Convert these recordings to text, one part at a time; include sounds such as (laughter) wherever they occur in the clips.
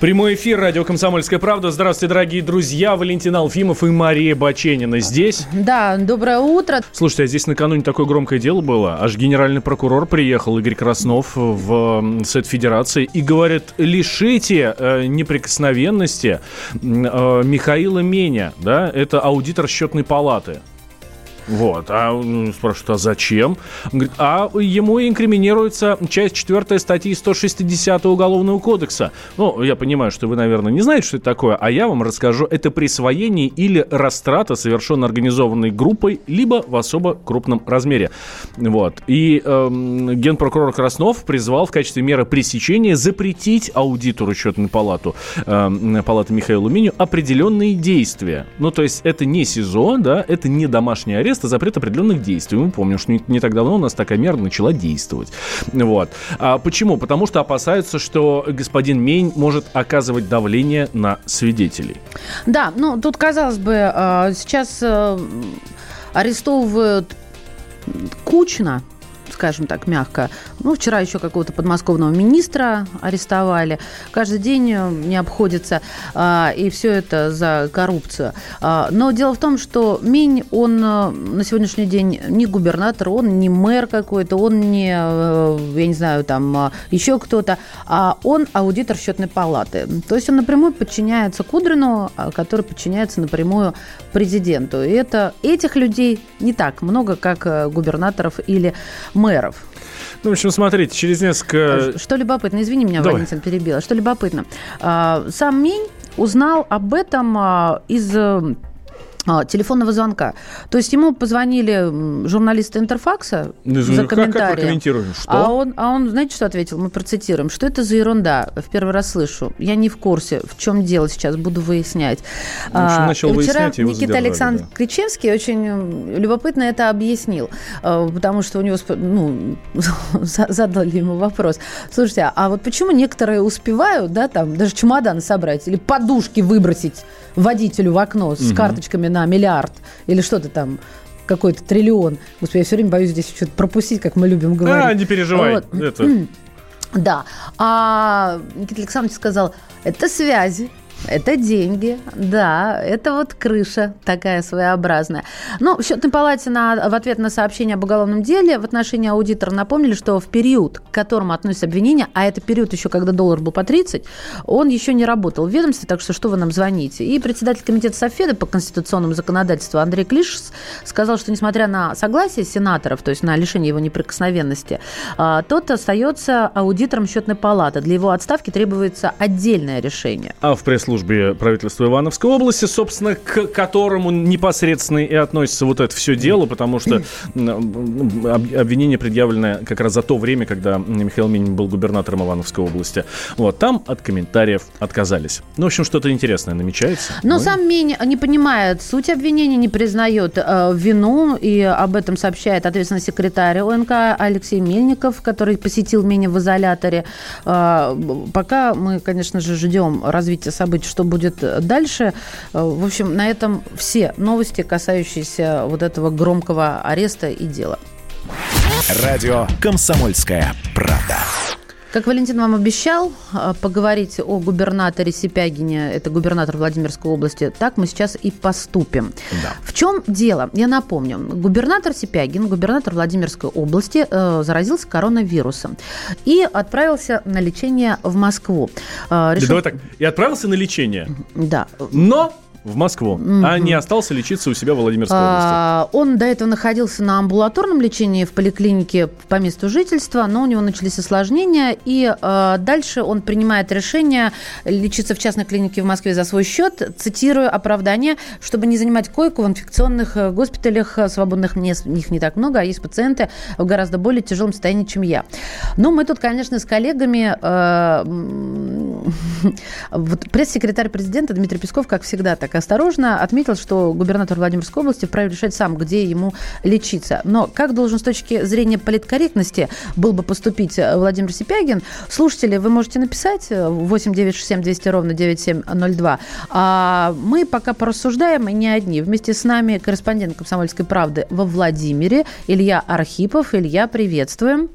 Прямой эфир, радио «Комсомольская правда». Здравствуйте, дорогие друзья. Валентин Алфимов и Мария Баченина здесь. Да, доброе утро. Слушайте, а здесь накануне такое громкое дело было. Аж генеральный прокурор приехал, Игорь Краснов, в Совет Федерации и говорит, лишите э, неприкосновенности э, Михаила Меня, да, это аудитор счетной палаты. Вот. А он спрашивает, а зачем? Говорит, а ему инкриминируется часть 4 статьи 160 Уголовного кодекса. Ну, я понимаю, что вы, наверное, не знаете, что это такое, а я вам расскажу. Это присвоение или растрата, совершенно организованной группой, либо в особо крупном размере. Вот. И эм, генпрокурор Краснов призвал в качестве меры пресечения запретить аудитору счетной палату, эм, палаты Михаилу Миню определенные действия. Ну, то есть это не СИЗО, да, это не домашний арест, а запрет определенных действий. Мы помним, что не, не так давно у нас такая мера начала действовать. Вот. А почему? Потому что опасаются, что господин Мень может оказывать давление на свидетелей. Да, ну тут, казалось бы, э, сейчас э, арестовывают кучно, скажем так, мягко. Ну, вчера еще какого-то подмосковного министра арестовали. Каждый день э, не обходится. А, и все это за коррупцию. А, но дело в том, что Минь, он э, на сегодняшний день не губернатор, он не мэр какой-то, он не, э, я не знаю, там еще кто-то, а он аудитор счетной палаты. То есть он напрямую подчиняется Кудрину, а, который подчиняется напрямую президенту. И это этих людей не так много, как губернаторов или мэров. Ну, в общем, смотрите, через несколько... Что любопытно, извини меня, Давай. Валентин перебила. Что любопытно, а, сам Минь узнал об этом а, из э, телефонного звонка. То есть ему позвонили журналисты Интерфакса Ну, за как- как комментарием. прокомментируем? Что? А он, а он, знаете, что ответил? Мы процитируем. Что это за ерунда? В первый раз слышу. Я не в курсе, в чем дело сейчас, буду выяснять. Ну, в общем, А, начал вчера выяснять, и его Никита Александр да. Кричевский очень любопытно это объяснил, потому что у него ну, (laughs) за- задали ему вопрос. Слушайте, а вот почему некоторые успевают, да, там, даже чемоданы собрать или подушки выбросить водителю в окно с карточками на миллиард или что-то там, какой-то триллион. Господи, я все время боюсь здесь что-то пропустить, как мы любим говорить. А, не переживай. Вот. Это... (clears throat) Да. А Никита Александрович сказал, это связи. Это деньги, да, это вот крыша такая своеобразная. Ну, в счетной палате на, в ответ на сообщение об уголовном деле в отношении аудитора напомнили, что в период, к которому относится обвинение, а это период еще, когда доллар был по 30, он еще не работал в ведомстве, так что что вы нам звоните? И председатель комитета Софеда по конституционному законодательству Андрей Клиш сказал, что несмотря на согласие сенаторов, то есть на лишение его неприкосновенности, а, тот остается аудитором счетной палаты. Для его отставки требуется отдельное решение. А в пресс-службе правительства Ивановской области, собственно, к которому непосредственно и относится вот это все дело, потому что обвинение предъявлено как раз за то время, когда Михаил Минин был губернатором Ивановской области. Вот, там от комментариев отказались. Ну, в общем, что-то интересное намечается. Но Ну, сам Минь не понимает суть обвинения, не признает э, вину, и об этом сообщает ответственный секретарь ОНК Алексей Мельников, который посетил меня в изоляторе. Э, пока мы, конечно же, ждем развития событий, что будет дальше. Э, в общем, на этом все новости, касающиеся вот этого громкого ареста и дела. Радио «Комсомольская правда». Как Валентин вам обещал э, поговорить о губернаторе Сипягине, это губернатор Владимирской области, так мы сейчас и поступим. Да. В чем дело? Я напомню. Губернатор Сипягин, губернатор Владимирской области, э, заразился коронавирусом и отправился на лечение в Москву. Э, Да решил- давай так. И отправился на лечение, Да. но в Москву, а не остался лечиться у себя в Владимирской области. А, Он до этого находился на амбулаторном лечении в поликлинике по месту жительства, но у него начались осложнения, и а, дальше он принимает решение лечиться в частной клинике в Москве за свой счет, цитирую оправдание, чтобы не занимать койку в инфекционных э, госпиталях, э, свободных мест в них не так много, а есть пациенты в гораздо более тяжелом состоянии, чем я. Но мы тут, конечно, с коллегами э, (laughs) вот пресс-секретарь президента Дмитрий Песков, как всегда, так осторожно отметил, что губернатор Владимирской области вправе решать сам, где ему лечиться. Но как должен с точки зрения политкорректности был бы поступить э, Владимир Сипягин, слушатели, вы можете написать 8 967 200 ровно 9702. А мы пока порассуждаем, и не одни. Вместе с нами корреспондент «Комсомольской правды» во Владимире Илья Архипов. Илья, приветствуем.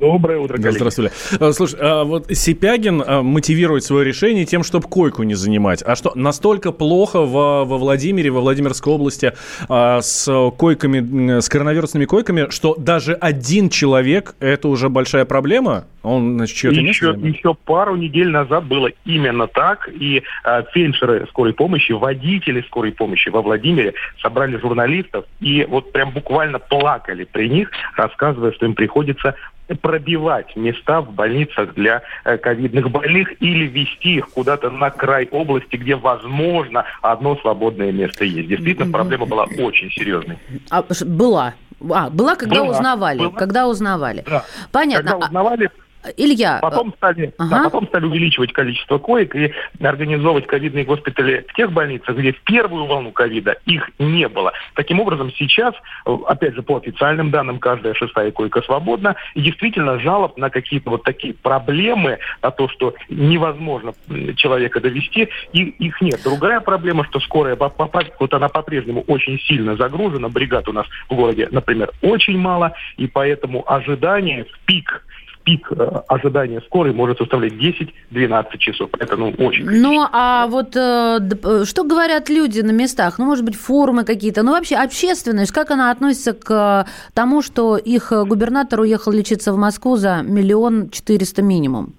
Доброе утро, коллеги. Здравствуйте. А, слушай, а вот Сипягин а, мотивирует свое решение тем, чтобы койку не занимать. А что, настолько плохо во, во Владимире, во Владимирской области с койками, с коронавирусными койками, что даже один человек – это уже большая проблема? Он, значит, чье-то еще, место еще пару недель назад было именно так, и э, фельдшеры скорой помощи, водители скорой помощи во Владимире собрали журналистов и вот прям буквально плакали при них, рассказывая, что им приходится пробивать места в больницах для э, ковидных больных или вести их куда-то на край области, где, возможно, одно свободное место есть. Действительно, проблема была очень серьезной. А, была. А, была, когда была, узнавали. Была. Когда узнавали. Да. Понятно. Когда узнавали, Илья. Потом стали, ага. да, потом стали увеличивать количество коек и организовывать ковидные госпитали в тех больницах, где в первую волну ковида их не было. Таким образом, сейчас, опять же, по официальным данным, каждая шестая койка свободна. И действительно, жалоб на какие-то вот такие проблемы, на то, что невозможно человека довести, и, их нет. Другая проблема, что скорая, вот она по-прежнему очень сильно загружена, бригад у нас в городе, например, очень мало, и поэтому ожидание в пик пик э, ожидания скорой может составлять 10-12 часов. Это ну, очень Ну, а вот э, э, что говорят люди на местах? Ну, может быть, форумы какие-то. Ну, вообще общественность, как она относится к тому, что их губернатор уехал лечиться в Москву за миллион четыреста минимум?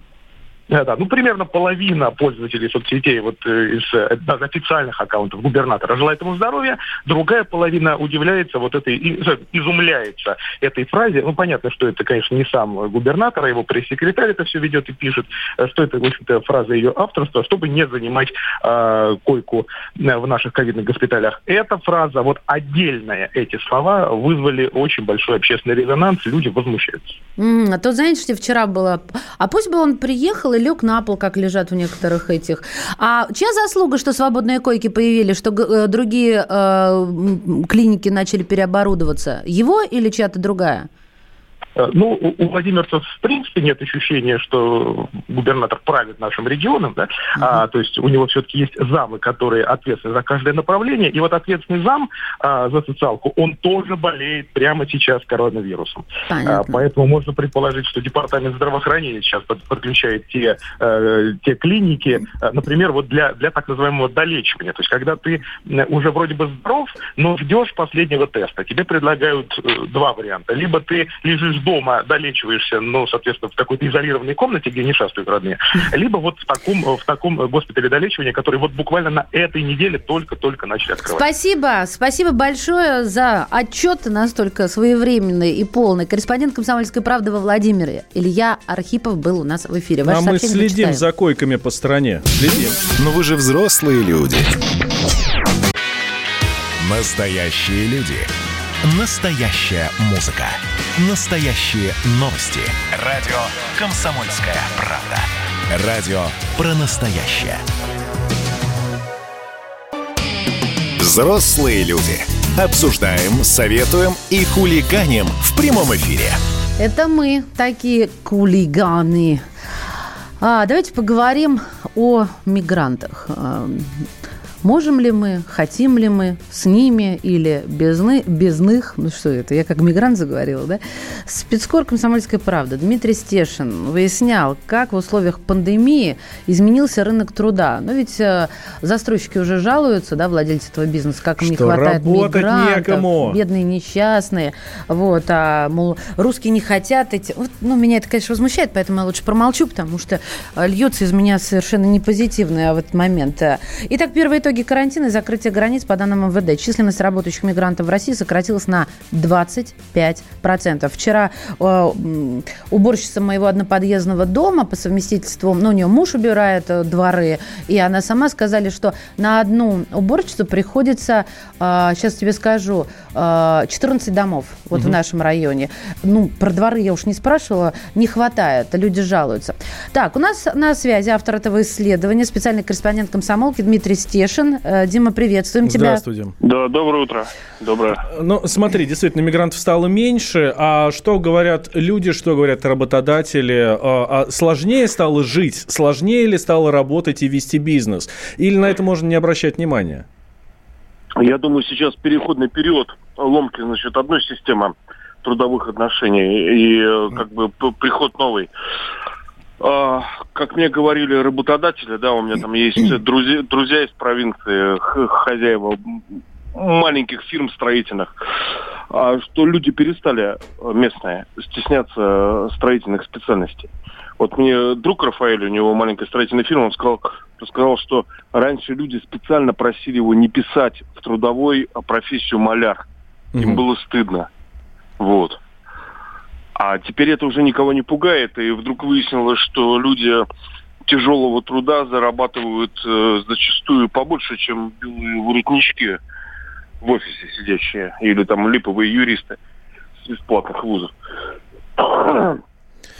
Да, ну примерно половина пользователей соцсетей вот э, из э, да, официальных аккаунтов губернатора желает ему здоровья, другая половина удивляется вот этой, изумляется этой фразе. Ну понятно, что это, конечно, не сам губернатор, а его пресс-секретарь это все ведет и пишет, э, что это, в общем-то, фраза ее авторства, чтобы не занимать э, койку в наших ковидных госпиталях. Эта фраза, вот отдельная эти слова вызвали очень большой общественный резонанс, люди возмущаются. Mm, а то, знаете, вчера было... А пусть бы он приехал и лег на пол, как лежат в некоторых этих. А чья заслуга, что свободные койки появились, что э, другие э, клиники начали переоборудоваться? Его или чья-то другая? Э, ну, у владимирцев в принципе нет ощущения, что губернатор правит нашим регионом, да, uh-huh. а, то есть у него все-таки есть замы, которые ответственны за каждое направление, и вот ответственный зам а, за социалку, он тоже болеет прямо сейчас коронавирусом. А, поэтому можно предположить, что департамент здравоохранения сейчас под, подключает те, э, те клиники, э, например, вот для, для так называемого долечивания, то есть когда ты уже вроде бы здоров, но ждешь последнего теста, тебе предлагают э, два варианта, либо ты лежишь дома долечиваешься, ну, соответственно, в какой-то изолированной комнате, где не шастают родные, либо вот в таком, в таком госпитале долечивания, который вот буквально на этой неделе только-только начали открывать. Спасибо. Спасибо большое за отчет настолько своевременный и полный. Корреспондент «Комсомольской правды» во Владимире Илья Архипов был у нас в эфире. Ваше а мы следим за койками по стране. Следим. Но вы же взрослые люди. Настоящие люди. Настоящая музыка. Настоящие новости. Радио «Комсомольская правда». Радио про настоящее. Взрослые люди. Обсуждаем, советуем и хулиганим в прямом эфире. Это мы, такие хулиганы. А, давайте поговорим о мигрантах. Можем ли мы, хотим ли мы с ними или без, без них, ну что это, я как мигрант заговорила, да? Спецкор «Комсомольская правда» Дмитрий Стешин выяснял, как в условиях пандемии изменился рынок труда. Но ведь э, застройщики уже жалуются, да, владельцы этого бизнеса, как им не хватает мигрантов, некому. бедные несчастные, вот, а, мол, русские не хотят эти... Вот, ну, меня это, конечно, возмущает, поэтому я лучше промолчу, потому что э, льется из меня совершенно непозитивное в этот момент. Итак, первые итоги итоге карантина и закрытия границ, по данным МВД, численность работающих мигрантов в России сократилась на 25%. Вчера э, уборщица моего одноподъездного дома по совместительству, ну, у нее муж убирает э, дворы, и она сама сказали, что на одну уборщицу приходится, э, сейчас тебе скажу, э, 14 домов вот угу. в нашем районе. Ну, про дворы я уж не спрашивала, не хватает, люди жалуются. Так, у нас на связи автор этого исследования, специальный корреспондент комсомолки Дмитрий Стешин. Э, Дима, приветствуем тебя. Здравствуй, Дим. Да, доброе утро. Доброе. Ну, смотри, действительно, мигрантов стало меньше, а что говорят люди, что говорят работодатели? А, а сложнее стало жить? Сложнее ли стало работать и вести бизнес? Или на это можно не обращать внимания? Я думаю, сейчас переходный период ломки, значит, одной системы трудовых отношений и э, как бы приход новый. А, как мне говорили работодатели, да, у меня там есть (clears throat) друзья, друзья из провинции, хозяева маленьких фирм строительных, а, что люди перестали э, местные стесняться строительных специальностей. Вот мне друг Рафаэль, у него маленькая строительная фирма, он сказал, сказал, что раньше люди специально просили его не писать в трудовой а профессию маляр. Им угу. было стыдно. Вот. А теперь это уже никого не пугает, и вдруг выяснилось, что люди тяжелого труда зарабатывают э, зачастую побольше, чем белые воротнички в офисе сидящие, или там липовые юристы с бесплатных вузов. (coughs)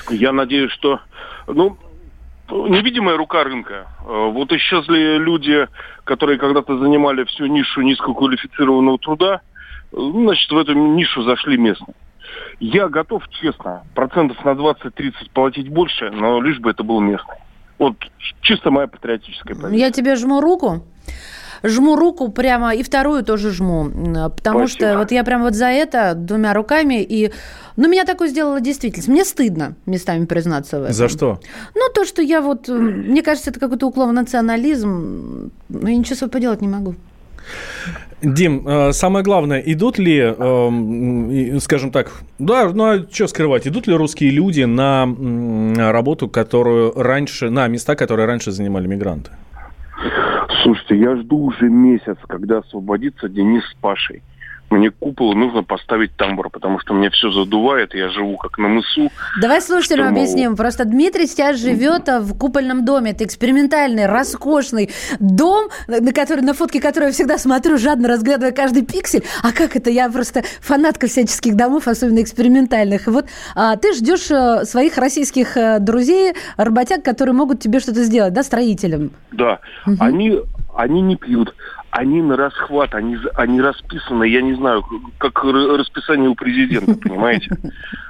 Я надеюсь, что, ну, невидимая рука рынка. Э, вот исчезли люди, которые когда-то занимали всю нишу низкоквалифицированного труда, значит, в эту нишу зашли местные. Я готов, честно, процентов на 20-30 платить больше, но лишь бы это был местный. Вот чисто моя патриотическая позиция. Я тебе жму руку. Жму руку прямо, и вторую тоже жму. Потому Спасибо. что вот я прям вот за это двумя руками и... Ну, меня такое сделала действительность. Мне стыдно местами признаться в этом. За что? Ну, то, что я вот... Мне кажется, это какой-то уклон в национализм. Но я ничего с поделать не могу. Дим, э, самое главное, идут ли, эм, скажем так, да, ну а что скрывать, идут ли русские люди на работу, которую раньше, на места, которые раньше занимали мигранты? Слушайте, я жду уже месяц, когда освободится Денис с Пашей мне купол нужно поставить тамбур, потому что мне все задувает, я живу как на мысу. Давай слушателям что, объясним. Просто Дмитрий сейчас живет в купольном доме. Это экспериментальный, роскошный дом, на который, на фотки которого я всегда смотрю, жадно разглядывая каждый пиксель. А как это? Я просто фанатка всяческих домов, особенно экспериментальных. И вот а, ты ждешь а, своих российских а, друзей, работяг, которые могут тебе что-то сделать, да, строителям? Да. Угу. Они, они не пьют они на расхват, они, они расписаны, я не знаю, как расписание у президента, (laughs) понимаете?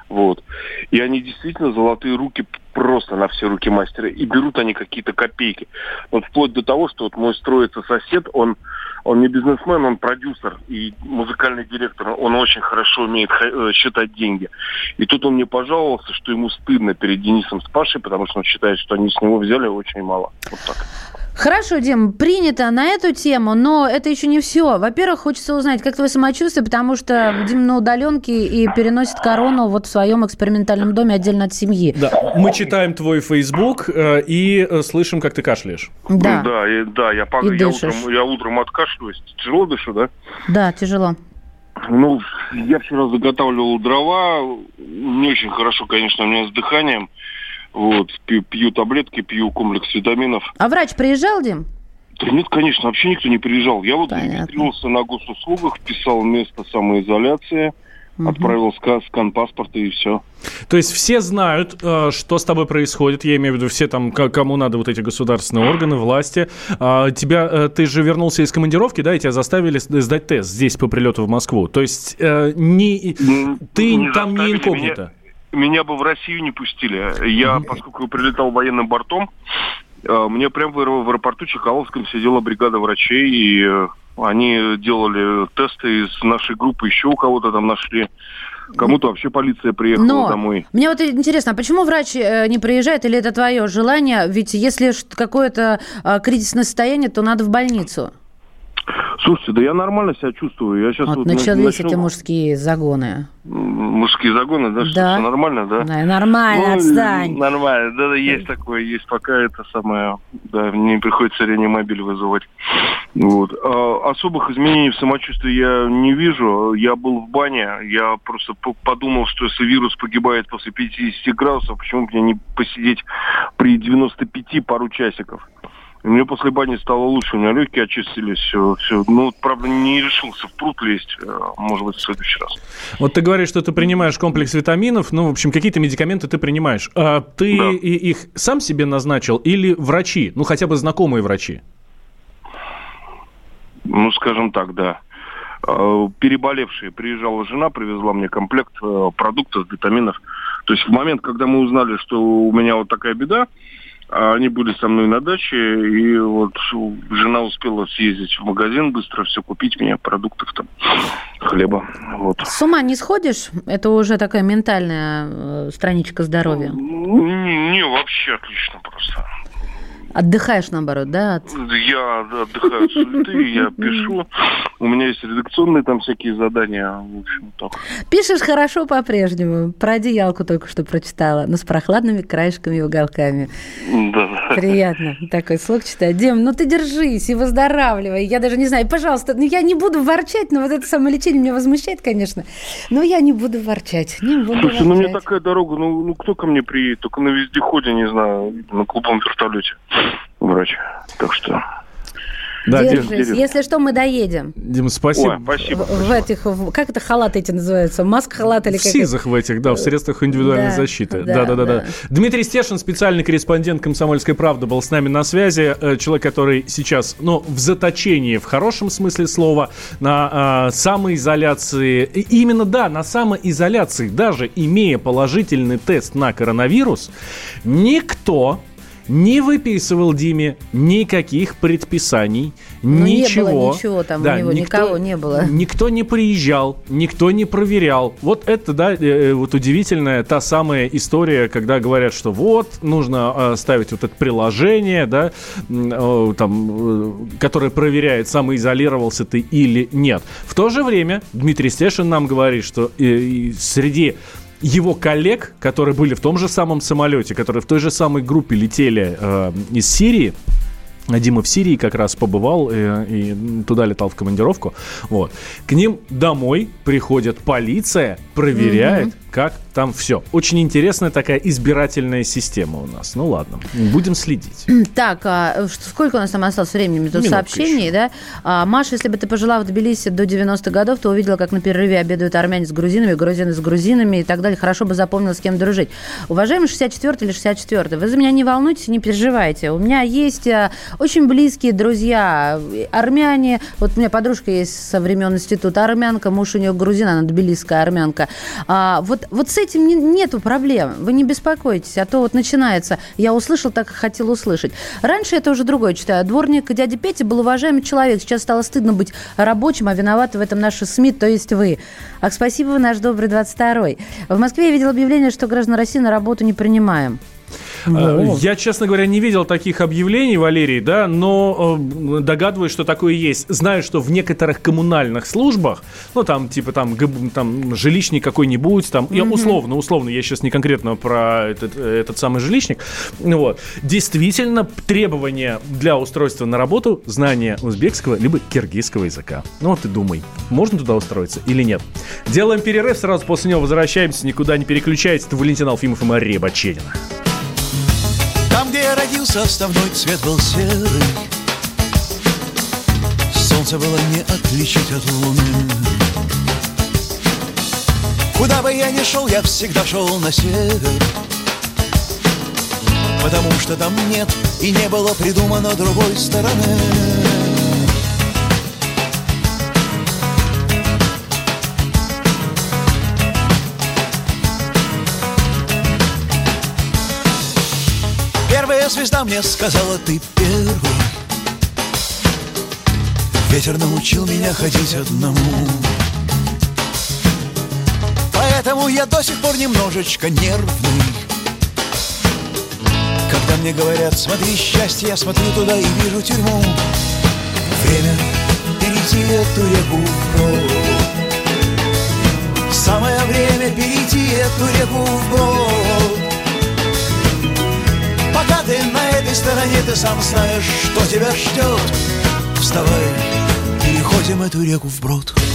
Вот. И они действительно золотые руки просто на все руки мастера. И берут они какие-то копейки. Вот вплоть до того, что вот мой строится сосед, он, он не бизнесмен, он продюсер и музыкальный директор. Он очень хорошо умеет э, считать деньги. И тут он мне пожаловался, что ему стыдно перед Денисом с Пашей, потому что он считает, что они с него взяли очень мало. Вот так. Хорошо, Дим, принято на эту тему, но это еще не все. Во-первых, хочется узнать, как твое самочувствие, потому что Дим на удаленке и переносит корону вот в своем экспериментальном доме отдельно от семьи. Да, мы читаем твой Facebook э, и э, слышим, как ты кашляешь. Да, да, и, да я, пог... я, утром, я утром откашливаюсь. Тяжело дышу, да? Да, тяжело. Ну, я вчера заготавливал дрова. Не очень хорошо, конечно, у меня с дыханием. Вот, пью, пью таблетки, пью комплекс витаминов. А врач приезжал, Дим? Да нет, конечно, вообще никто не приезжал. Я вот зарегистрировался на госуслугах, вписал место самоизоляции, угу. отправил скан, скан паспорта и все. То есть все знают, э, что с тобой происходит. Я имею в виду все там, кому надо вот эти государственные органы, власти. А, тебя, э, ты же вернулся из командировки, да, и тебя заставили сдать тест здесь по прилету в Москву. То есть э, не, ты не там не инкогнито. Меня меня бы в Россию не пустили. Я, поскольку прилетал военным бортом, э, мне прямо в аэропорту Чекаловском сидела бригада врачей, и э, они делали тесты из нашей группы, еще у кого-то там нашли. Кому-то вообще полиция приехала Но домой. Мне вот интересно, а почему врач э, не приезжает, или это твое желание? Ведь если какое-то кризисное состояние, то надо в больницу. Слушайте, да я нормально себя чувствую. Я сейчас вот, вот начались начну... эти мужские загоны. Мужские загоны, да? Да. Что, все нормально, да? Да, нормально, ну, отстань. Нормально, да, да, есть такое, есть. Пока это самое, да, не приходится реанимобиль вызывать. Вот. А, особых изменений в самочувствии я не вижу. Я был в бане, я просто подумал, что если вирус погибает после 50 градусов, почему бы мне не посидеть при 95 пару часиков? Мне после бани стало лучше, у меня легкие очистились, все, все. Ну, правда, не решился в пруд лезть, э, может быть, в следующий раз. Вот ты говоришь, что ты принимаешь комплекс витаминов, ну, в общем, какие-то медикаменты ты принимаешь. А ты да. их сам себе назначил или врачи, ну, хотя бы знакомые врачи? Ну, скажем так, да а, переболевшие. Приезжала жена, привезла мне комплект э, продуктов, витаминов. То есть в момент, когда мы узнали, что у меня вот такая беда, а они были со мной на даче, и вот жена успела съездить в магазин, быстро все купить мне, продуктов там, хлеба. Вот. С ума не сходишь? Это уже такая ментальная э, страничка здоровья. Не, не вообще отлично просто. Отдыхаешь, наоборот, да? От... Я отдыхаю от суеты, я пишу. У меня есть редакционные там всякие задания. В общем, так. Пишешь хорошо по-прежнему. Про одеялку только что прочитала, но с прохладными краешками и уголками. Да. Приятно такой слог читать. Дим, ну ты держись и выздоравливай. Я даже не знаю, пожалуйста, ну я не буду ворчать, но вот это самолечение меня возмущает, конечно. Но я не буду ворчать. Не буду Слушай, ворчать. ну мне такая дорога, ну, ну кто ко мне приедет? Только на вездеходе, не знаю, на клубном вертолете врач. Так что... Да, Держись. Дим, Если что, мы доедем. Дима, спасибо. Ой, спасибо. В, в этих, в, как это халаты эти называются? Маск-халат или как? В СИЗах в этих, да, в средствах индивидуальной да, защиты. Да, да, да, да. Дмитрий Стешин, специальный корреспондент «Комсомольской правды», был с нами на связи. Э, человек, который сейчас, ну, в заточении, в хорошем смысле слова, на э, самоизоляции. И именно, да, на самоизоляции, даже имея положительный тест на коронавирус, никто не выписывал Диме никаких предписаний, ну, ничего. Не было ничего там да, у него, никто, никого не было. Никто не приезжал, никто не проверял. Вот это, да, э, э, вот удивительная та самая история, когда говорят, что вот, нужно э, ставить вот это приложение, да, там, которое проверяет, самоизолировался ты или нет. В то же время Дмитрий Стешин нам говорит, что среди его коллег, которые были в том же самом самолете, которые в той же самой группе летели э, из Сирии, Дима в Сирии как раз побывал э, и туда летал в командировку. Вот. К ним домой приходит полиция, проверяет, mm-hmm как там все. Очень интересная такая избирательная система у нас. Ну ладно, будем следить. Так, а сколько у нас там осталось времени до сообщений, да? А, Маша, если бы ты пожила в Тбилиси до 90-х годов, то увидела, как на перерыве обедают армяне с грузинами, грузины с грузинами и так далее. Хорошо бы запомнила, с кем дружить. Уважаемый 64 или 64 вы за меня не волнуйтесь, не переживайте. У меня есть а, очень близкие друзья, армяне. Вот у меня подружка есть со времен института армянка, муж у нее грузин, она тбилисская армянка. А, вот вот, с этим не, нету проблем. Вы не беспокойтесь, а то вот начинается. Я услышал, так как хотел услышать. Раньше это уже другое читаю. Дворник дяди Пети был уважаемый человек. Сейчас стало стыдно быть рабочим, а виноваты в этом наши СМИ, то есть вы. Ах, спасибо, вы наш добрый 22-й. В Москве я видел объявление, что граждан России на работу не принимаем. Ну. Я, честно говоря, не видел таких объявлений, Валерий, да, но э, догадываюсь, что такое есть. Знаю, что в некоторых коммунальных службах, ну, там, типа, там, там жилищник какой-нибудь, там, я условно, условно, я сейчас не конкретно про этот, этот самый жилищник, вот, действительно требования для устройства на работу знание узбекского либо киргизского языка. Ну, вот ты думай, можно туда устроиться или нет. Делаем перерыв, сразу после него возвращаемся, никуда не переключайтесь. Это Валентин Алфимов и Мария Баченина. Там, где я родился, основной цвет был серый. Солнце было не отличить от луны. Куда бы я ни шел, я всегда шел на север. Потому что там нет и не было придумано другой стороны Первая звезда мне сказала, ты первый Ветер научил меня ходить одному Поэтому я до сих пор немножечко нервный Когда мне говорят, смотри счастье, я смотрю туда и вижу тюрьму Время перейти эту реку вброд. Самое время перейти эту реку вброд. Ты на этой стороне, ты сам знаешь, что тебя ждет. Вставай, переходим эту реку вброд. Настоящая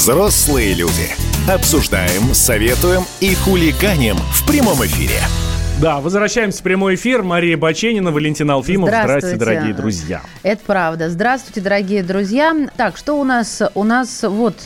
Взрослые люди. Обсуждаем, советуем и хулиганим в прямом эфире. Да, возвращаемся в прямой эфир. Мария Баченина, Валентин Алфимов. Здравствуйте, дорогие друзья. Это правда. Здравствуйте, дорогие друзья. Так, что у нас? У нас вот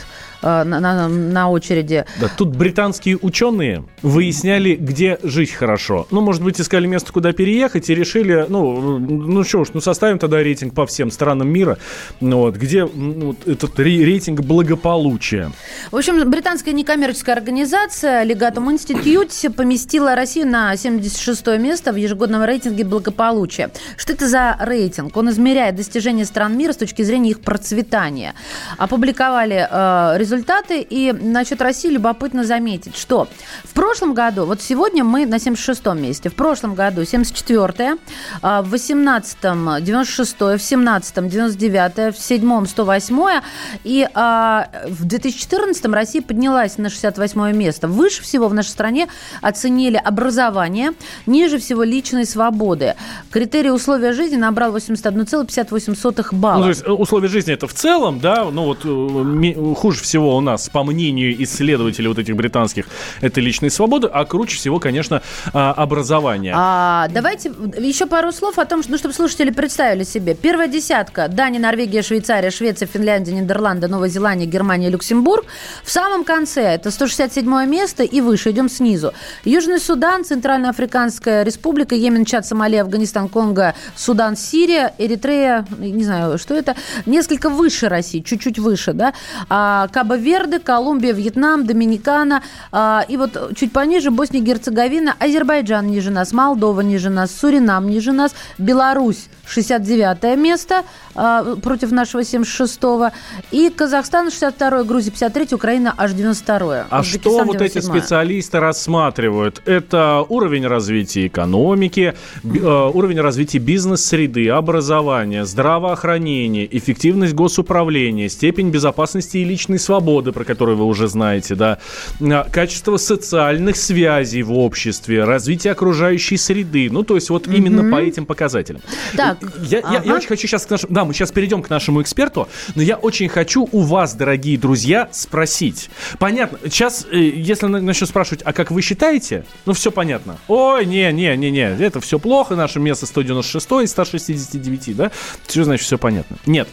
на, на, на очереди. Да, тут британские ученые выясняли, где жить хорошо. Ну, может быть, искали место, куда переехать, и решили, ну, ну что уж, ну составим тогда рейтинг по всем странам мира, ну, вот, где ну, вот, этот рейтинг благополучия. В общем, британская некоммерческая организация Legatum Institute поместила Россию на 76 место в ежегодном рейтинге благополучия. Что это за рейтинг? Он измеряет достижения стран мира с точки зрения их процветания. Опубликовали э, результаты результаты. И насчет России любопытно заметить, что в прошлом году, вот сегодня мы на 76-м месте, в прошлом году 74-е, а в 18-м 96-е, в 17-м 99-е, в 7-м 108-е. И а, в 2014-м Россия поднялась на 68-е место. Выше всего в нашей стране оценили образование, ниже всего личной свободы. Критерий условия жизни набрал 81,58 балла. Ну, то есть э, условия жизни это в целом, да, ну вот э, хуже всего всего у нас, по мнению исследователей вот этих британских, это личные свободы, а круче всего, конечно, а, образование. А, давайте еще пару слов о том, ну, чтобы слушатели представили себе. Первая десятка. Дания, Норвегия, Швейцария, Швеция, Финляндия, Нидерланды, Новая Зеландия, Германия, Люксембург. В самом конце это 167 место и выше. Идем снизу. Южный Судан, Центральноафриканская Республика, Йемен, Чад, Сомалия, Афганистан, Конго, Судан, Сирия, Эритрея, не знаю, что это, несколько выше России, чуть-чуть выше, да. А Кабо-Верде, Колумбия, Вьетнам, Доминикана. А, и вот чуть пониже Босния и Герцеговина, Азербайджан ниже нас, Молдова ниже нас, Суринам ниже нас, Беларусь 69 место а, против нашего 76-го. И Казахстан 62 Грузия 53 Украина аж 92 А что вот эти специалисты рассматривают? Это уровень развития экономики, э, уровень развития бизнес-среды, образования, здравоохранения, эффективность госуправления, степень безопасности и личной свободы, про которую вы уже знаете, да, а, качество социальных связей в обществе, развитие окружающей среды. Ну, то есть вот mm-hmm. именно по этим показателям. Так, я, ага. я, я очень хочу сейчас к нашему... Да, мы сейчас перейдем к нашему эксперту, но я очень хочу у вас, дорогие друзья, спросить. Понятно, сейчас, э, если начну спрашивать, а как вы считаете? Ну, все понятно. Ой, не, не, не, не, это все плохо, наше место 196 из 169, да? Все, значит, все понятно. Нет.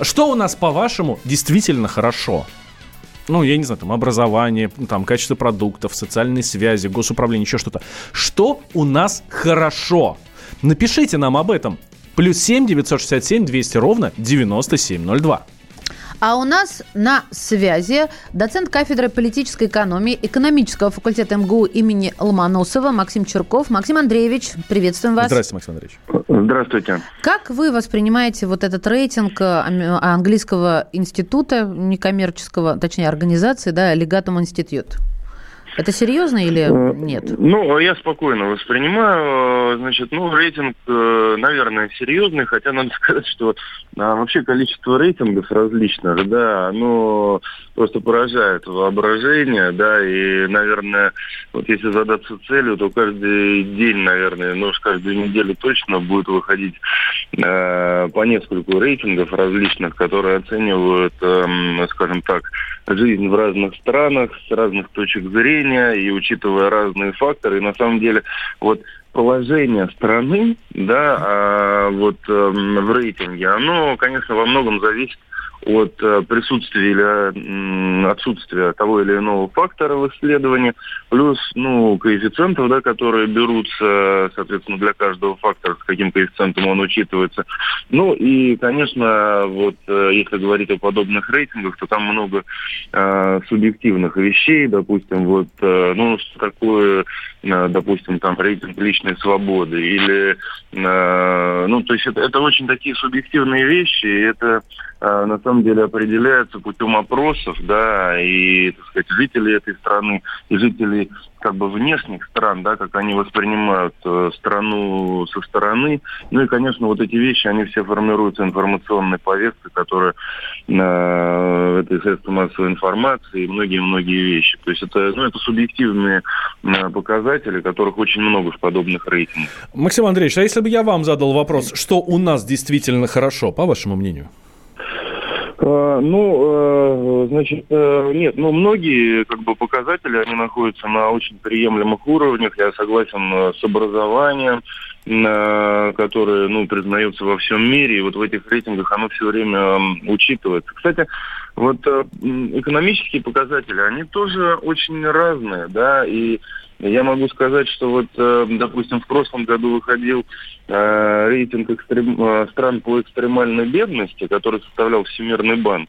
Что у нас, по-вашему, действительно хорошо? Ну, я не знаю, там, образование, там, качество продуктов, социальные связи, госуправление, еще что-то. Что у нас хорошо? Напишите нам об этом. Плюс 7 967 200 ровно 9702. А у нас на связи доцент кафедры политической экономии экономического факультета МГУ имени Ломоносова Максим Черков. Максим Андреевич, приветствуем вас. Здравствуйте, Максим Андреевич. Здравствуйте. Как вы воспринимаете вот этот рейтинг э, английского института, некоммерческого, точнее, организации, да, Legatum Institute? Это серьезно или Э, нет? Ну, я спокойно воспринимаю. Э, Значит, ну, рейтинг, э, наверное, серьезный, хотя надо (laughs) сказать, что а, вообще количество рейтингов различных, да, оно просто поражает воображение, да, и, наверное, вот если задаться целью, то каждый день, наверное, ну каждую неделю точно будет выходить э, по нескольку рейтингов различных, которые оценивают, эм, скажем так, жизнь в разных странах с разных точек зрения и учитывая разные факторы. И на самом деле вот положение страны, да, а, вот эм, в рейтинге, оно, конечно, во многом зависит от э, присутствия или отсутствия того или иного фактора в исследовании, плюс, ну, коэффициентов, да, которые берутся, соответственно, для каждого фактора, с каким коэффициентом он учитывается. Ну и, конечно, вот э, если говорить о подобных рейтингах, то там много э, субъективных вещей, допустим, вот, э, ну, что такое, э, допустим, там рейтинг личной свободы или, э, ну, то есть это, это очень такие субъективные вещи, и это э, на самом деле определяется путем опросов, да, и, так сказать, жителей этой страны, и жителей как бы внешних стран, да, как они воспринимают э, страну со стороны. Ну и, конечно, вот эти вещи, они все формируются информационной повесткой, которая э, это средства массовой информации и многие-многие вещи. То есть это, ну, это субъективные э, показатели, которых очень много в подобных рейтингах. Максим Андреевич, а если бы я вам задал вопрос, что у нас действительно хорошо, по вашему мнению? Э, Ну, э, значит, э, нет, ну, многие как бы показатели, они находятся на очень приемлемых уровнях. Я согласен э, с образованием, которое, ну, признается во всем мире, и вот в этих рейтингах оно все время учитывается. Кстати, вот экономические показатели, они тоже очень разные, да, и я могу сказать, что вот, э, допустим, в прошлом году выходил э, рейтинг экстрем- э, стран по экстремальной бедности, который составлял Всемирный банк.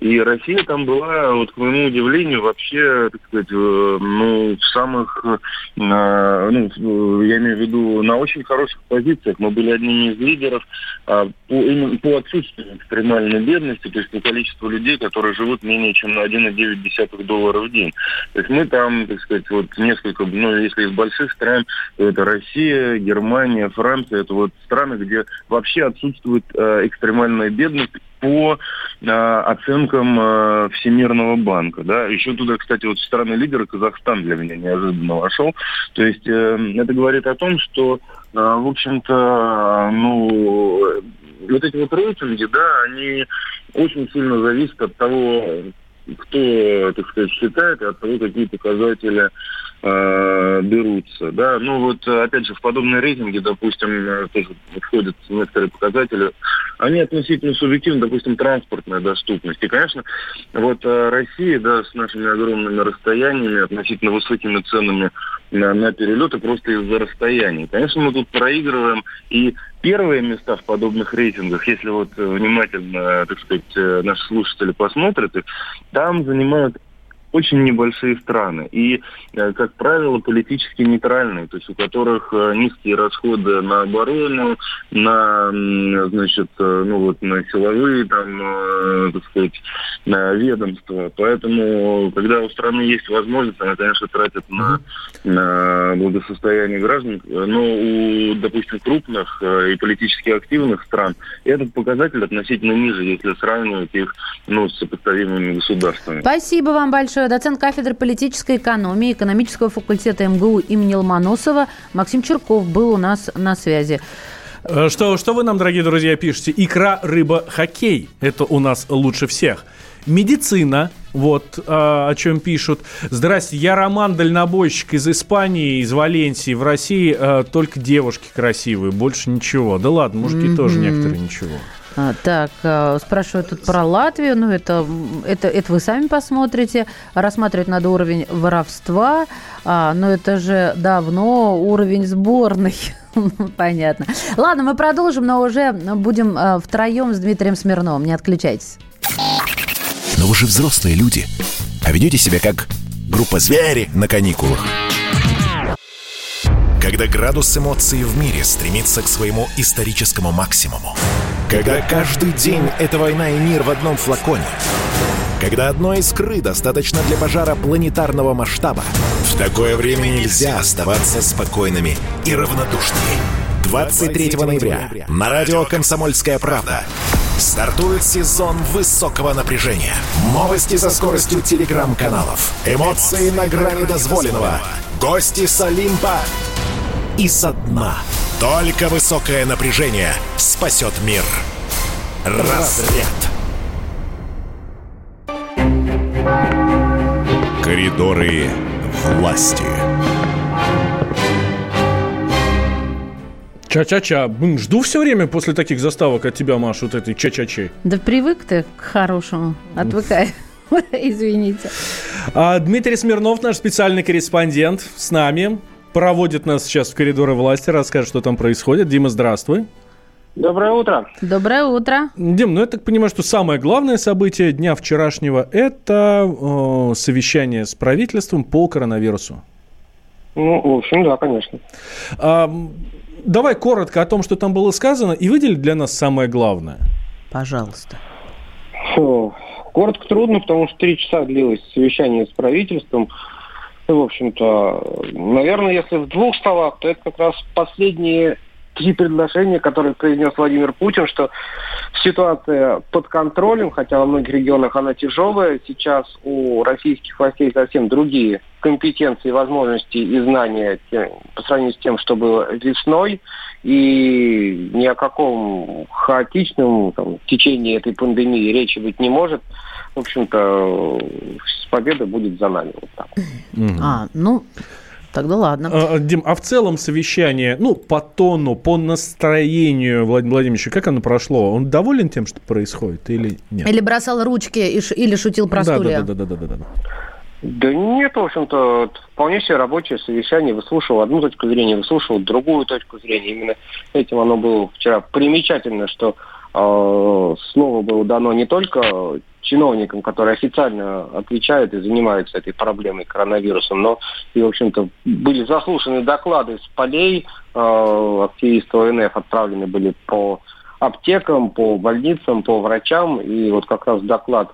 И Россия там была, вот к моему удивлению, вообще, так сказать, э, ну, в самых, э, ну, я имею в виду, на очень хороших позициях. Мы были одними из лидеров а, по, именно по отсутствию экстремальной бедности, то есть по количеству людей, которые живут менее чем на 1,9 доллара в день. То есть мы там, так сказать, вот несколько, ну, если из больших стран, то это Россия, Германия, Франция, это вот страны, где вообще отсутствует э, экстремальная бедность по э, оценкам э, Всемирного банка. Да? Еще туда, кстати, вот страны-лидеры Казахстан для меня неожиданно вошел. То есть э, это говорит о том, что, э, в общем-то, ну, вот эти вот рейтинги, да, они очень сильно зависят от того, кто, так сказать, считает, и от того, какие показатели э, берутся. Да? Ну вот, э, опять же, в подобные рейтинги, допустим, э, тоже входят некоторые показатели, они относительно субъективны, допустим, транспортная доступность. И, конечно, вот Россия, да, с нашими огромными расстояниями, относительно высокими ценами на, на перелеты просто из-за расстояний. Конечно, мы тут проигрываем и первые места в подобных рейтингах, если вот внимательно, так сказать, наши слушатели посмотрят, там занимают очень небольшие страны и, э, как правило, политически нейтральные, то есть у которых э, низкие расходы на оборону, на, значит, э, ну вот на силовые там, так сказать, на ведомства. Поэтому, когда у страны есть возможность, она, конечно, тратит на, на благосостояние граждан, но у, допустим, крупных и политически активных стран этот показатель относительно ниже, если сравнивать их ну, с сопоставимыми государствами. Спасибо вам большое. Доцент кафедры политической экономии экономического факультета МГУ имени Ломоносова Максим Черков был у нас на связи. Э, Что, что вы нам, дорогие друзья, пишете? Икра, рыба, хоккей. Это у нас лучше всех. Медицина, вот а, о чем пишут. Здрасте, я Роман, дальнобойщик из Испании, из Валенсии. В России а, только девушки красивые, больше ничего. Да ладно, мужики тоже некоторые ничего. А, Так, а, спрашивают тут про Латвию. Ну, это, это, это вы сами посмотрите. Рассматривать надо уровень воровства. А, но это же давно уровень сборной. (laughs) Понятно. Ладно, мы продолжим, но уже будем а, втроем с Дмитрием Смирновым. Не отключайтесь. Но вы же взрослые люди. А ведете себя как группа звери на каникулах. Когда градус эмоций в мире стремится к своему историческому максимуму. Когда каждый день — это война и мир в одном флаконе. когда одной искры достаточно для пожара планетарного масштаба. В такое время нельзя оставаться спокойными и равнодушными. 23 ноября на радио «Комсомольская правда» стартует сезон высокого напряжения. Новости со скоростью телеграм-каналов. Эмоции на грани дозволенного. Гости с Олимпа и со дна. Только высокое напряжение спасет мир. Разряд. Коридоры власти. Ча-ча-ча. Блин, Жду все время после таких заставок от тебя, Маш, вот этой ча-ча-чей. Да привык ты к хорошему. Отвыкай. (laughs) Извините. А Дмитрий Смирнов, наш специальный корреспондент, с нами. Проводит нас сейчас в коридоры власти, расскажет, что там происходит. Дима, здравствуй. Доброе утро. Доброе утро. Дим, ну я так понимаю, что самое главное событие дня вчерашнего – это э, совещание с правительством по коронавирусу. Ну, в общем, да, конечно. А, давай коротко о том, что там было сказано, и выдели для нас самое главное. Пожалуйста. Фу. Коротко трудно, потому что три часа длилось совещание с правительством. В общем-то, наверное, если в двух словах, то это как раз последние три предложения, которые произнес Владимир Путин, что ситуация под контролем, хотя во многих регионах она тяжелая, сейчас у российских властей совсем другие компетенции, возможности и знания по сравнению с тем, что было весной, и ни о каком хаотичном там, течении этой пандемии речи быть не может. В общем-то, победа будет за нами. Вот так. А, ну, тогда ладно. А, Дим, а в целом совещание, ну, по тону, по настроению Владимира Владимировича, как оно прошло? Он доволен тем, что происходит или нет? Или бросал ручки и или шутил про да, стулья. да, да, да, да, да, да. Да нет, в общем-то, вполне себе рабочее совещание. Выслушал одну точку зрения, выслушал другую точку зрения. Именно этим оно было вчера примечательно, что слово было дано не только чиновникам, которые официально отвечают и занимаются этой проблемой коронавирусом, но и, в общем-то, были заслушаны доклады с полей, э, активисты ОНФ отправлены были по аптекам, по больницам, по врачам, и вот как раз доклад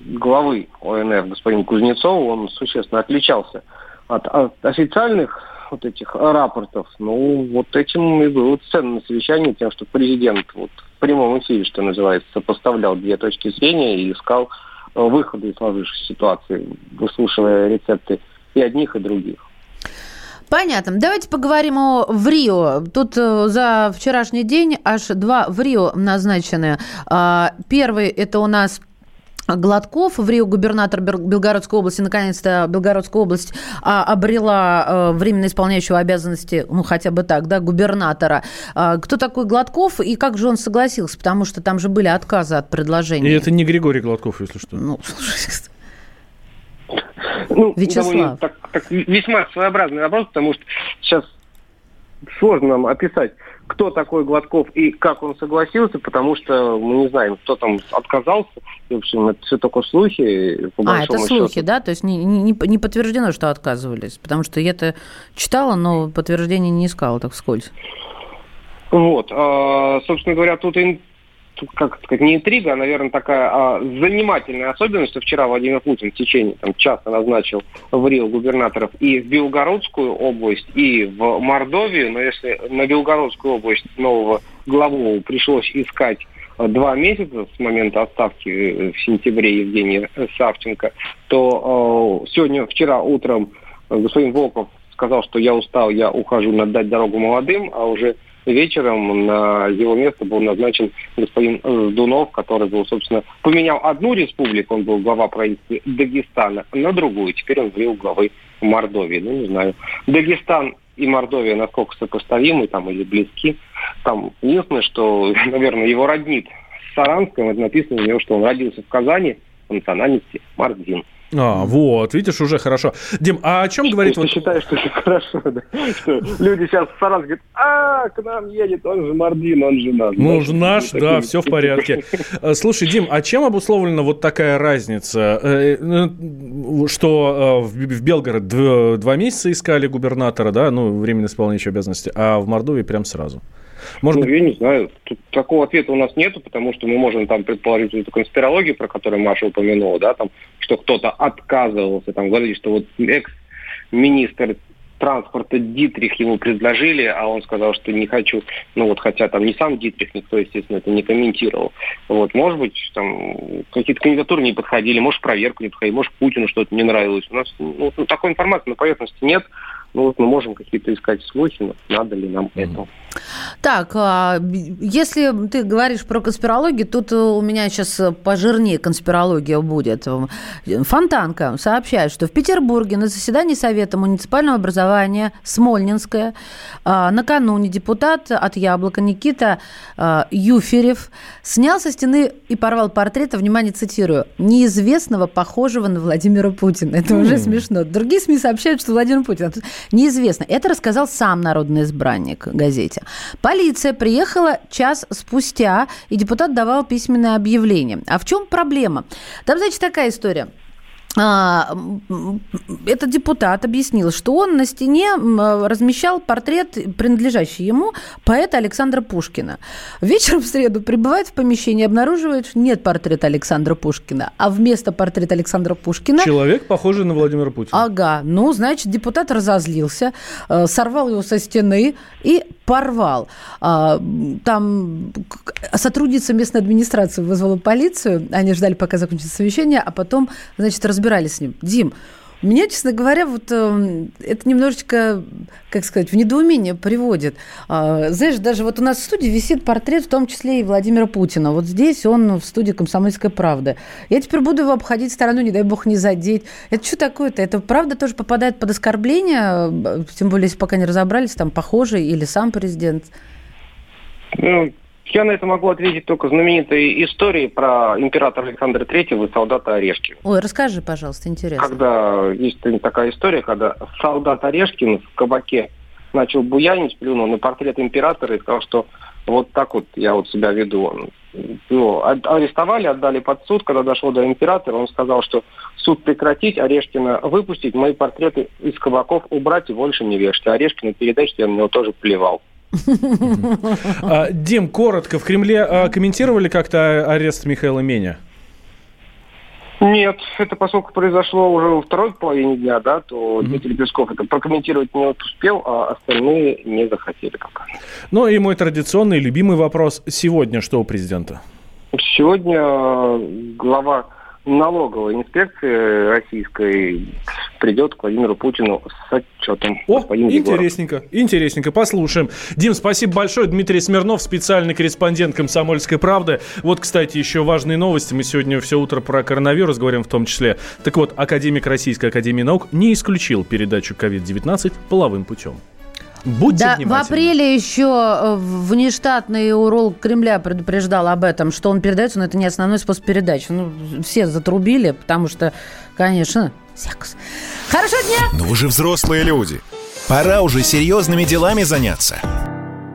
главы ОНФ господин Кузнецов, он существенно отличался от, от официальных вот этих рапортов. Ну, вот этим и было ценно совещание, тем, что президент вот в прямом эфире, что называется, сопоставлял две точки зрения и искал э, выходы из сложившейся ситуации, выслушивая рецепты и одних, и других. Понятно. Давайте поговорим о в Рио. Тут э, за вчерашний день аж два в Рио назначены. А, Первый это у нас Гладков, в Рио губернатор Бел- Белгородской области, наконец-то Белгородская область а, обрела э, временно исполняющего обязанности, ну хотя бы так, да, губернатора. А, кто такой Гладков и как же он согласился? Потому что там же были отказы от И предложения. это не Григорий Гладков, если что. Ну, слушай, (laughs) Ну, Вячеслав. довольно так, так весьма своеобразный вопрос, потому что сейчас сложно нам описать, кто такой Гладков и как он согласился, потому что мы не знаем, кто там отказался. И, в общем, это все только слухи, по А, это слухи, счету. да? То есть не, не, не подтверждено, что отказывались. Потому что я это читала, но подтверждения не искала так вскользь. Вот, а, собственно говоря, тут, как сказать, не интрига, а, наверное, такая а, занимательная особенность, что вчера Владимир Путин в течение там, часа назначил в Рио губернаторов и в Белгородскую область, и в Мордовию, но если на Белгородскую область нового главу пришлось искать а, два месяца с момента отставки э, в сентябре Евгения Савченко, то э, сегодня, вчера утром э, господин Волков сказал, что я устал, я ухожу, надо дать дорогу молодым, а уже вечером на его место был назначен господин э, Дунов, который был, собственно, поменял одну республику, он был глава правительства Дагестана, на другую. Теперь он был главой Мордовии. Ну, не знаю. Дагестан и Мордовия насколько сопоставимы там или близки. Там единственное, что, (laughs) наверное, его роднит Саранском, это написано у него, что он родился в Казани по национальности Мардин. А, вот, видишь, уже хорошо. Дим, а о чем говорит Ты вот... считаешь, что это хорошо, (laughs) да? Что люди сейчас Саранск говорят, а, к нам едет, он же Мардин, он же наш. Ну, Да, ж наш, такие- да, все в порядке. (laughs) Э, Слушай, Дим, а чем обусловлена вот такая разница, Э, э, что э, в Белгород дв- два месяца искали губернатора, да, ну, временно исполняющий обязанности, а в Мордовии прям сразу? Может... Ну, я не знаю. Тут такого ответа у нас нету, потому что мы можем там предположить эту конспирологию, про которую Маша упомянула, да, там, что кто-то отказывался, там, говорили, что вот экс-министр транспорта Дитрих ему предложили, а он сказал, что не хочу. Ну вот, хотя там не сам Дитрих, никто, естественно, это не комментировал. Вот, может быть, там какие-то кандидатуры не подходили, может, проверку не подходили, может, Путину что-то не нравилось. У нас ну, такой информации на поверхности нет. Ну вот мы можем какие-то искать слухи, но надо ли нам это. Так, а, если ты говоришь про конспирологию, тут у меня сейчас пожирнее конспирология будет. Фонтанка сообщает, что в Петербурге на заседании Совета муниципального образования Смольнинское а, накануне депутат от «Яблока» Никита а, Юферев снял со стены и порвал портрет, внимание, цитирую, неизвестного, похожего на Владимира Путина. Это уже смешно. Другие СМИ сообщают, что Владимир Путин. Неизвестно. Это рассказал сам народный избранник газете. Полиция приехала час спустя, и депутат давал письменное объявление. А в чем проблема? Там, значит, такая история. А, этот депутат объяснил, что он на стене размещал портрет, принадлежащий ему, поэта Александра Пушкина. Вечером в среду прибывает в помещении, обнаруживает, что нет портрета Александра Пушкина, а вместо портрета Александра Пушкина... Человек, похожий на Владимира Путина. Ага. Ну, значит, депутат разозлился, э, сорвал его со стены и порвал. А, там сотрудница местной администрации вызвала полицию, они ждали, пока закончится совещание, а потом, значит, разбирались с ним. Дим, меня, честно говоря, вот э, это немножечко, как сказать, в недоумение приводит. Э, знаешь, даже вот у нас в студии висит портрет, в том числе и Владимира Путина. Вот здесь он в студии «Комсомольская правда». Я теперь буду его обходить стороной, не дай бог не задеть. Это что такое-то? Это правда тоже попадает под оскорбление? Тем более, если пока не разобрались, там похожий или сам президент? Ну, я на это могу ответить только знаменитой историей про императора Александра Третьего и солдата Орешкина. Ой, расскажи, пожалуйста, интересно. Когда есть такая история, когда солдат Орешкин в кабаке начал буянить, плюнул на портрет императора и сказал, что вот так вот я вот себя веду. Его арестовали, отдали под суд. Когда дошло до императора, он сказал, что суд прекратить, Орешкина выпустить, мои портреты из кабаков убрать и больше не вешать. А Орешкина передать, что я на него тоже плевал. А, Дим, коротко, в Кремле а, комментировали как-то арест Михаила Меня? Нет, это поскольку произошло уже во второй половине дня, да, то Дмитрий Песков это прокомментировать не успел, а остальные не захотели пока. Ну и мой традиционный любимый вопрос. Сегодня что у президента? Сегодня глава налоговой инспекции российской придет к Владимиру Путину с отчетом. О, интересненько, Егоров. интересненько, послушаем. Дим, спасибо большое. Дмитрий Смирнов, специальный корреспондент «Комсомольской правды». Вот, кстати, еще важные новости. Мы сегодня все утро про коронавирус говорим в том числе. Так вот, академик Российской Академии Наук не исключил передачу COVID-19 половым путем. Будьте да, в апреле еще э, внештатный уролог Кремля предупреждал об этом, что он передается, но это не основной способ передачи. Ну, все затрубили, потому что, конечно, секс. Хорошего дня! Ну вы же взрослые люди. Пора уже серьезными делами заняться.